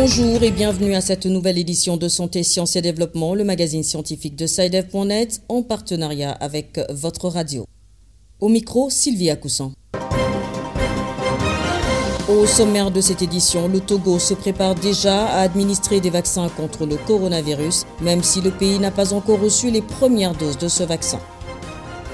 Bonjour et bienvenue à cette nouvelle édition de Santé, Sciences et Développement, le magazine scientifique de SciDev.net en partenariat avec votre radio. Au micro, Sylvia Coussan. Au sommaire de cette édition, le Togo se prépare déjà à administrer des vaccins contre le coronavirus, même si le pays n'a pas encore reçu les premières doses de ce vaccin.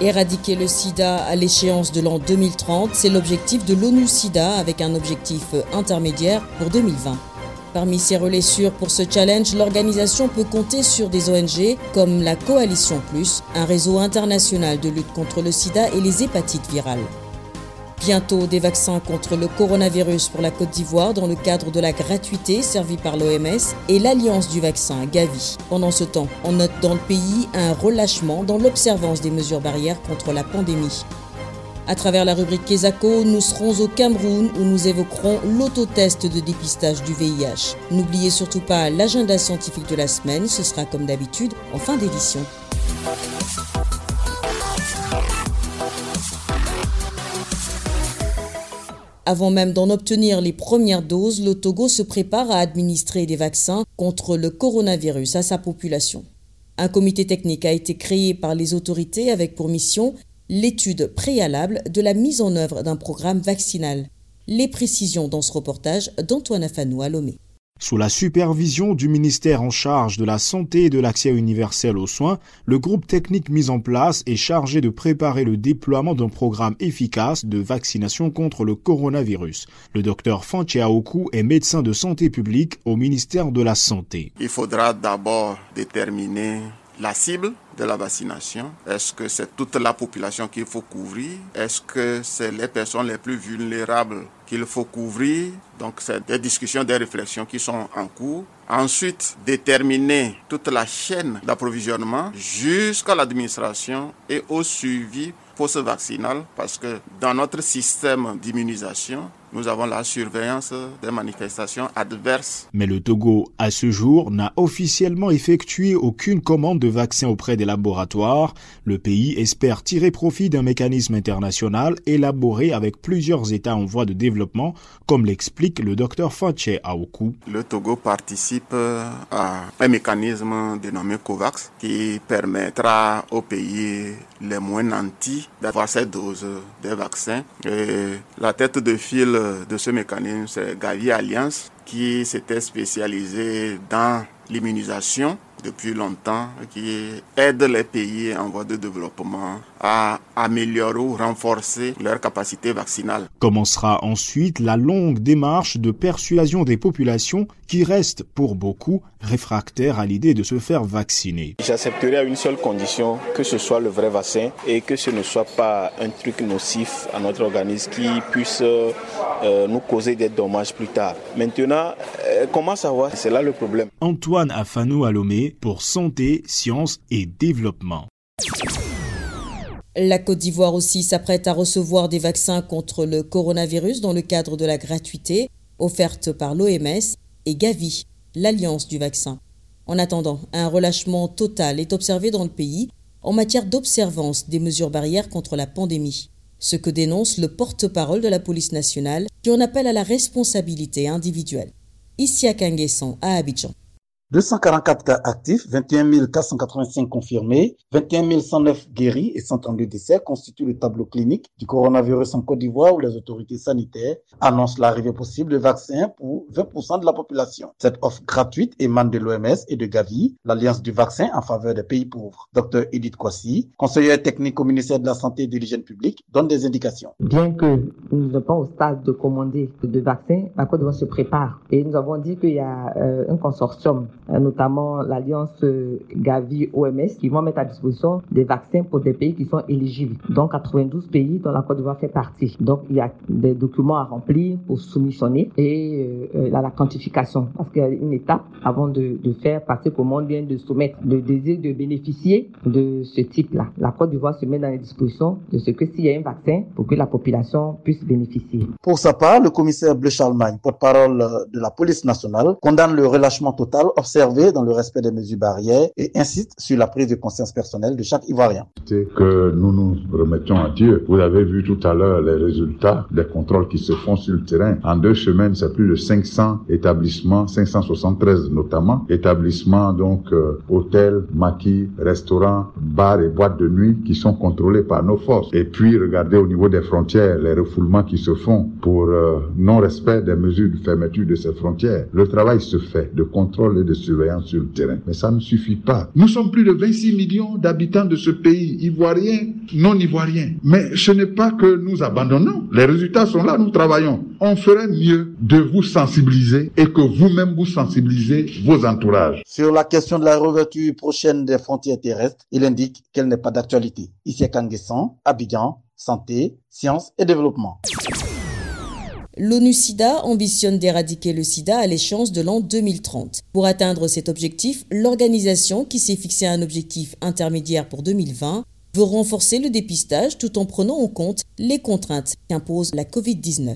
Éradiquer le sida à l'échéance de l'an 2030, c'est l'objectif de l'ONU SIDA avec un objectif intermédiaire pour 2020. Parmi ses relais sûrs pour ce challenge, l'organisation peut compter sur des ONG comme la Coalition Plus, un réseau international de lutte contre le sida et les hépatites virales. Bientôt des vaccins contre le coronavirus pour la Côte d'Ivoire dans le cadre de la gratuité servie par l'OMS et l'Alliance du vaccin Gavi. Pendant ce temps, on note dans le pays un relâchement dans l'observance des mesures barrières contre la pandémie. À travers la rubrique Kesako, nous serons au Cameroun où nous évoquerons l'autotest de dépistage du VIH. N'oubliez surtout pas l'agenda scientifique de la semaine, ce sera comme d'habitude en fin d'édition. Avant même d'en obtenir les premières doses, le Togo se prépare à administrer des vaccins contre le coronavirus à sa population. Un comité technique a été créé par les autorités avec pour mission l'étude préalable de la mise en œuvre d'un programme vaccinal. Les précisions dans ce reportage d'Antoine Afanou à Lomé. Sous la supervision du ministère en charge de la santé et de l'accès universel aux soins, le groupe technique mis en place est chargé de préparer le déploiement d'un programme efficace de vaccination contre le coronavirus. Le docteur Fanchiaoku est médecin de santé publique au ministère de la Santé. Il faudra d'abord déterminer la cible de la vaccination. Est-ce que c'est toute la population qu'il faut couvrir? Est-ce que c'est les personnes les plus vulnérables qu'il faut couvrir? Donc c'est des discussions, des réflexions qui sont en cours. Ensuite, déterminer toute la chaîne d'approvisionnement jusqu'à l'administration et au suivi post-vaccinal parce que dans notre système d'immunisation, nous avons la surveillance des manifestations adverses. Mais le Togo, à ce jour, n'a officiellement effectué aucune commande de vaccin auprès des laboratoires. Le pays espère tirer profit d'un mécanisme international élaboré avec plusieurs États en voie de développement, comme l'explique le docteur Fanche Aoku. Le Togo participe à un mécanisme dénommé COVAX qui permettra aux pays les moins nantis d'avoir cette dose des vaccins. Et la tête de file de ce mécanisme, c'est Gavi Alliance, qui s'était spécialisé dans l'immunisation depuis longtemps, qui aide les pays en voie de développement à améliorer ou renforcer leur capacité vaccinale. Commencera ensuite la longue démarche de persuasion des populations qui restent pour beaucoup réfractaires à l'idée de se faire vacciner. J'accepterai à une seule condition, que ce soit le vrai vaccin et que ce ne soit pas un truc nocif à notre organisme qui puisse euh, nous causer des dommages plus tard. Maintenant, comment savoir? C'est là le problème. Antoine Afanou Alomé pour Santé, Sciences et Développement. La Côte d'Ivoire aussi s'apprête à recevoir des vaccins contre le coronavirus dans le cadre de la gratuité offerte par l'OMS et Gavi, l'alliance du vaccin. En attendant, un relâchement total est observé dans le pays en matière d'observance des mesures barrières contre la pandémie, ce que dénonce le porte-parole de la police nationale qui en appelle à la responsabilité individuelle. Ici à Kanguesson, à Abidjan. 244 cas actifs, 21 485 confirmés, 21 109 guéris et 132 décès constituent le tableau clinique du coronavirus en Côte d'Ivoire où les autorités sanitaires annoncent l'arrivée possible de vaccins pour 20% de la population. Cette offre gratuite émane de l'OMS et de Gavi, l'Alliance du vaccin en faveur des pays pauvres. Dr Edith Kwasi, conseillère technique au ministère de la Santé et de l'Hygiène publique, donne des indications. Bien que nous ne sommes pas au stade de commander de vaccins, la Côte d'Ivoire se prépare et nous avons dit qu'il y a euh, un consortium notamment l'alliance euh, Gavi-OMS, qui vont mettre à disposition des vaccins pour des pays qui sont éligibles. Donc 92 pays dont la Côte d'Ivoire fait partie. Donc il y a des documents à remplir pour soumissionner et euh, la quantification. Parce qu'il y a une étape avant de, de faire passer comment vient de soumettre le désir de bénéficier de ce type-là. La Côte d'Ivoire se met dans les dispositions de ce que s'il y a un vaccin pour que la population puisse bénéficier. Pour sa part, le commissaire Bleu Charlemagne, porte-parole de la police nationale, condamne le relâchement total observer dans le respect des mesures barrières et insiste sur la prise de conscience personnelle de chaque Ivoirien. Que nous nous remettons à Dieu. Vous avez vu tout à l'heure les résultats des contrôles qui se font sur le terrain. En deux semaines, c'est plus de 500 établissements, 573 notamment, établissements donc euh, hôtels, maquis, restaurants, bars et boîtes de nuit qui sont contrôlés par nos forces. Et puis regardez au niveau des frontières les refoulements qui se font pour euh, non-respect des mesures de fermeture de ces frontières. Le travail se fait de contrôle et de surveillance sur le terrain. Mais ça ne suffit pas. Nous sommes plus de 26 millions d'habitants de ce pays, ivoiriens, non ivoiriens. Mais ce n'est pas que nous abandonnons. Les résultats sont là, nous travaillons. On ferait mieux de vous sensibiliser et que vous-même vous sensibilisez vos entourages. Sur la question de la réouverture prochaine des frontières terrestres, il indique qu'elle n'est pas d'actualité. Ici à Kanguessan, Abidjan, santé, sciences et développement. L'ONU-SIDA ambitionne d'éradiquer le sida à l'échéance de l'an 2030. Pour atteindre cet objectif, l'organisation, qui s'est fixé un objectif intermédiaire pour 2020, veut renforcer le dépistage tout en prenant en compte les contraintes qu'impose la Covid-19.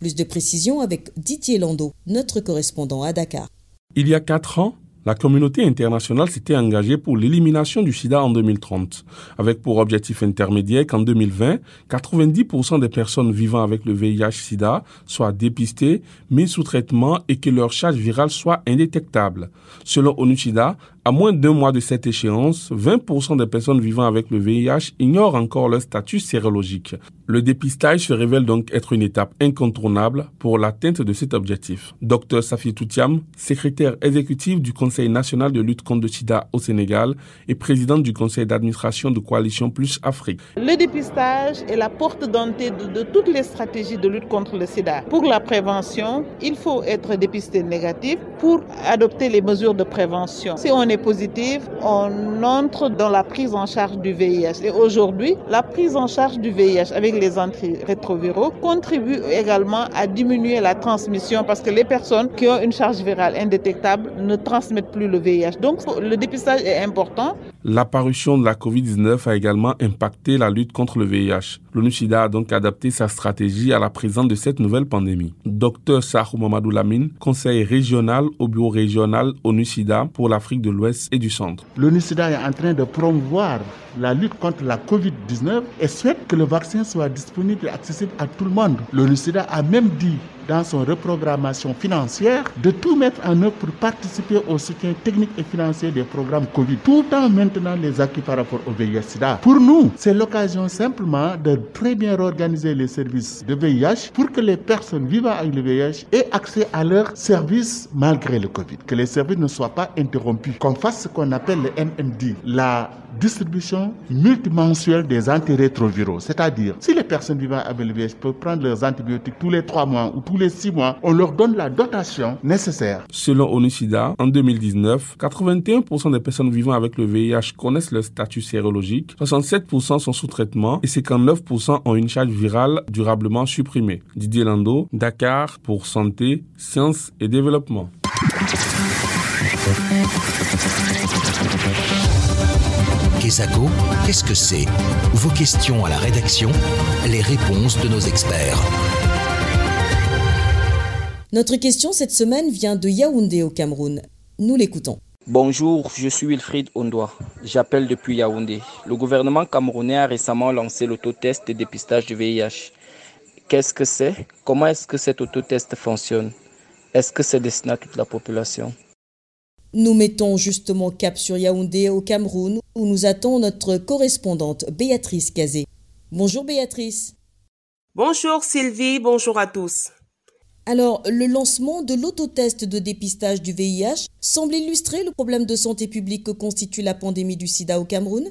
Plus de précisions avec Didier Lando, notre correspondant à Dakar. Il y a quatre ans, la communauté internationale s'était engagée pour l'élimination du sida en 2030, avec pour objectif intermédiaire qu'en 2020, 90% des personnes vivant avec le VIH-Sida soient dépistées, mises sous traitement et que leur charge virale soit indétectable. Selon ONU-SIDA, à moins d'un mois de cette échéance, 20% des personnes vivant avec le VIH ignorent encore leur statut sérologique. Le dépistage se révèle donc être une étape incontournable pour l'atteinte de cet objectif. Dr Safi Toutiam, secrétaire exécutif du Conseil national de lutte contre le sida au Sénégal et présidente du conseil d'administration de Coalition Plus Afrique. Le dépistage est la porte d'entrée de, de toutes les stratégies de lutte contre le sida. Pour la prévention, il faut être dépisté négatif pour adopter les mesures de prévention. Si on est positif, on entre dans la prise en charge du VIH. Et aujourd'hui, la prise en charge du VIH avec les antirétroviraux contribue également à diminuer la transmission parce que les personnes qui ont une charge virale indétectable ne transmettent plus le VIH. Donc le dépistage est important. L'apparition de la COVID-19 a également impacté la lutte contre le VIH. L'ONU-SIDA a donc adapté sa stratégie à la présence de cette nouvelle pandémie. Docteur Sahou Mamadou Lamine, conseiller régional au bureau régional ONU-SIDA pour l'Afrique de l'Ouest et du Centre. L'ONU-SIDA est en train de promouvoir la lutte contre la COVID-19 et souhaite que le vaccin soit disponible et accessible à tout le monde. L'ONU-SIDA a même dit dans son reprogrammation financière de tout mettre en œuvre pour participer au soutien technique et financier des programmes Covid, tout en maintenant les acquis par rapport au VIH-Sida. Pour nous, c'est l'occasion simplement de très bien organiser les services de VIH pour que les personnes vivant avec le VIH aient accès à leurs services malgré le Covid, que les services ne soient pas interrompus, qu'on fasse ce qu'on appelle le MMD, la distribution multimensuelle des antirétroviraux. C'est-à-dire, si les personnes vivant avec le VIH peuvent prendre leurs antibiotiques tous les trois mois ou tous les six mois, on leur donne la dotation nécessaire. Selon ONU-SIDA, en 2019, 81% des personnes vivant avec le VIH connaissent leur statut sérologique, 67% sont sous traitement et 59% ont une charge virale durablement supprimée. Didier Lando, Dakar pour Santé, Sciences et Développement. Qu'est-ce que c'est? Vos questions à la rédaction, les réponses de nos experts. Notre question cette semaine vient de Yaoundé au Cameroun. Nous l'écoutons. Bonjour, je suis Wilfried Ondoa. J'appelle depuis Yaoundé. Le gouvernement camerounais a récemment lancé l'autotest de dépistage du VIH. Qu'est-ce que c'est? Comment est-ce que cet autotest fonctionne? Est-ce que c'est destiné à toute la population? Nous mettons justement cap sur Yaoundé au Cameroun où nous attend notre correspondante Béatrice Cazé. Bonjour Béatrice. Bonjour Sylvie, bonjour à tous. Alors, le lancement de l'autotest de dépistage du VIH semble illustrer le problème de santé publique que constitue la pandémie du sida au Cameroun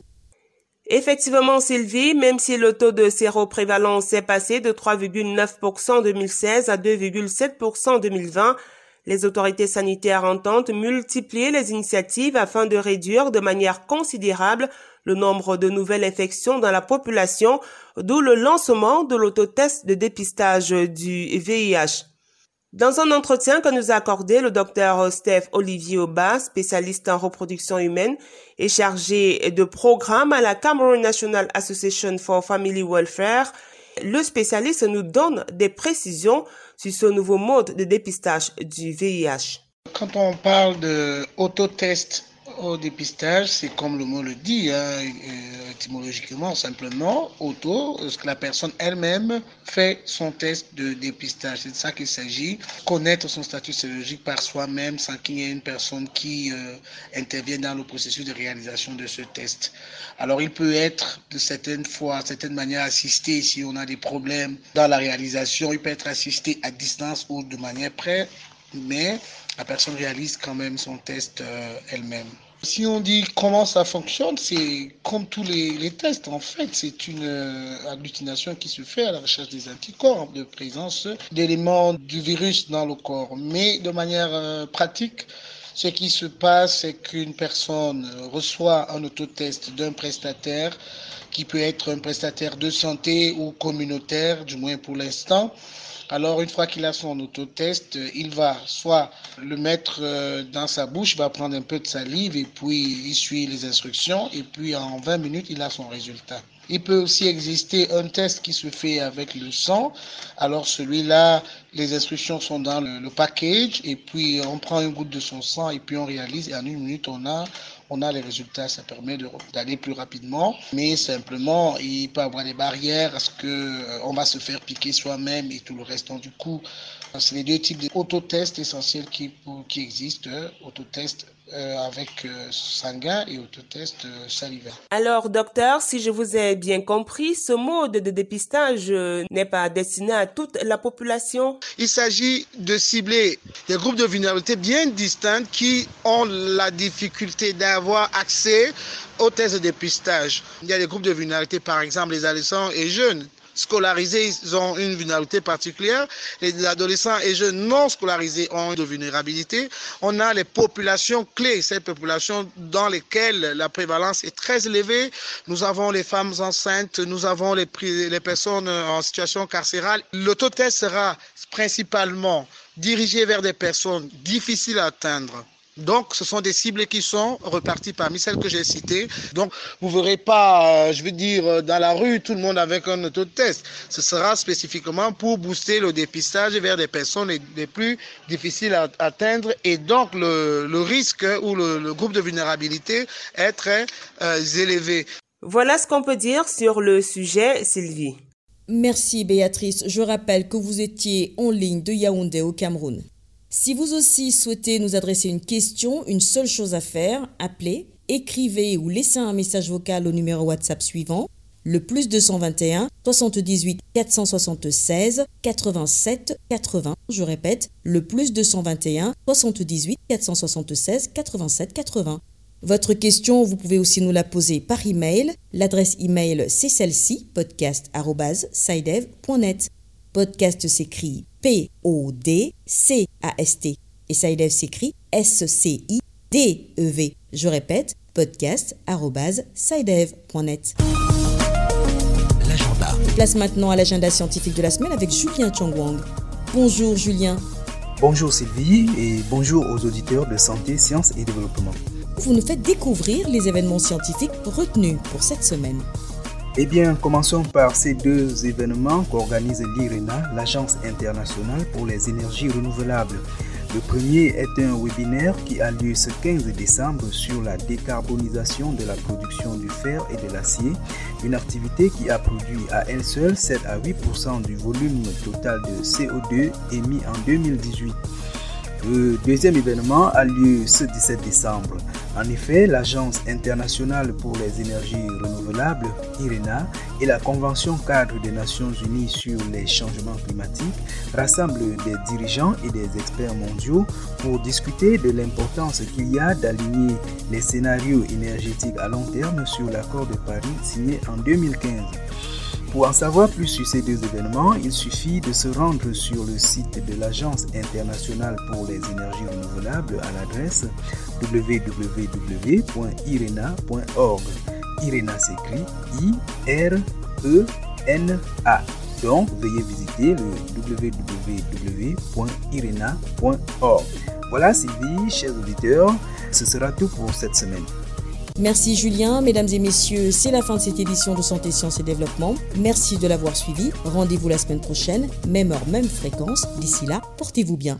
Effectivement, Sylvie, même si le taux de séroprévalence est passé de 3,9% en 2016 à 2,7% en 2020, les autorités sanitaires entendent multiplier les initiatives afin de réduire de manière considérable le nombre de nouvelles infections dans la population, d'où le lancement de l'autotest de dépistage du VIH. Dans un entretien que nous a accordé le docteur Steph Olivier Oba, spécialiste en reproduction humaine et chargé de programme à la Cameroon National Association for Family Welfare, le spécialiste nous donne des précisions sur ce nouveau mode de dépistage du VIH. Quand on parle de autotest au dépistage, c'est comme le mot le dit, hein, euh, étymologiquement, simplement, auto, ce que la personne elle-même fait son test de dépistage. C'est de ça qu'il s'agit. Connaître son statut sérologique par soi-même sans qu'il y ait une personne qui euh, intervienne dans le processus de réalisation de ce test. Alors, il peut être de certaines fois, de certaines manières assisté si on a des problèmes dans la réalisation. Il peut être assisté à distance ou de manière près, mais la personne réalise quand même son test euh, elle-même. Si on dit comment ça fonctionne, c'est comme tous les, tests en fait, c'est une euh, agglutination qui se fait à la recherche des anticorps, de présence d'éléments du virus dans le corps. Mais de manière euh, pratique, ce qui se passe, c'est qu'une personne reçoit un autotest d'un prestataire qui peut être un prestataire de santé ou communautaire, du moins pour l'instant. Alors, une fois qu'il a son autotest, il va soit le mettre euh, dans sa bouche, va prendre un peu de salive et puis il suit les instructions et puis en 20 minutes, il a son résultat. Il peut aussi exister un test qui se fait avec le sang. Alors celui-là, les instructions sont dans le, package et puis on prend une goutte de son sang et puis on réalise et en une minute on a on a les résultats, ça permet d'aller plus rapidement. Mais simplement, il peut avoir des barrières parce que euh, on va se faire piquer soi-même et tout le reste. Donc, du coup, c'est les deux types d'autotests essentiels qui, qui existent. Autotest euh, avec euh, sanguin et autotest euh, salivaire. Alors, docteur, si je vous ai bien compris, ce mode de dépistage n'est pas destiné à toute la population Il s'agit de cibler des groupes de vulnérabilité bien distincts qui ont la difficulté d'avoir accès aux tests de dépistage. Il y a des groupes de vulnérabilité, par exemple les adolescents et jeunes scolarisés, ils ont une vulnérabilité particulière. Les adolescents et jeunes non scolarisés ont une vulnérabilité. On a les populations clés, ces populations dans lesquelles la prévalence est très élevée. Nous avons les femmes enceintes, nous avons les, personnes en situation carcérale. L'autotest sera principalement dirigé vers des personnes difficiles à atteindre donc, ce sont des cibles qui sont reparties parmi celles que j'ai citées. Donc, vous verrez pas, euh, je veux dire, euh, dans la rue, tout le monde avec un autotest. Ce sera spécifiquement pour booster le dépistage vers des personnes les, plus difficiles à atteindre et donc le, risque ou le, groupe de vulnérabilité est très euh, élevé. Voilà ce qu'on peut dire sur le sujet, Sylvie. Merci Béatrice. Je rappelle que vous étiez en ligne de Yaoundé au Cameroun. Si vous aussi souhaitez nous adresser une question, une seule chose à faire, appelez, écrivez ou laissez un message vocal au numéro WhatsApp suivant le plus 221 78 476 87 80. Je répète, le plus 221 78 476 87 80. Votre question, vous pouvez aussi nous la poser par email. L'adresse email, c'est celle-ci, podcast.sidev.net. Podcast s'écrit P-O-D-C-A-S-T. Et SciDev s'écrit S-C-I-D-E-V. Je répète, podcast.sidev.net. L'agenda. Place maintenant à l'agenda scientifique de la semaine avec Julien Chongwang. Bonjour Julien. Bonjour Sylvie et bonjour aux auditeurs de Santé, Sciences et Développement. Vous nous faites découvrir les événements scientifiques retenus pour cette semaine. Eh bien, commençons par ces deux événements qu'organise l'IRENA, l'Agence internationale pour les énergies renouvelables. Le premier est un webinaire qui a lieu ce 15 décembre sur la décarbonisation de la production du fer et de l'acier, une activité qui a produit à elle seule 7 à 8% du volume total de CO2 émis en 2018. Le deuxième événement a lieu ce 17 décembre. En effet, l'Agence internationale pour les énergies renouvelables, IRENA, et la Convention cadre des Nations Unies sur les changements climatiques rassemblent des dirigeants et des experts mondiaux pour discuter de l'importance qu'il y a d'aligner les scénarios énergétiques à long terme sur l'accord de Paris signé en 2015. Pour en savoir plus sur ces deux événements, il suffit de se rendre sur le site de l'Agence internationale pour les énergies renouvelables à l'adresse www.irena.org. IRENA s'écrit I-R-E-N-A. Donc, veuillez visiter le www.irena.org. Voilà Sylvie, chers auditeurs, ce sera tout pour cette semaine. Merci Julien, mesdames et messieurs, c'est la fin de cette édition de Santé, Sciences et Développement. Merci de l'avoir suivi. Rendez-vous la semaine prochaine, même heure, même fréquence. D'ici là, portez-vous bien.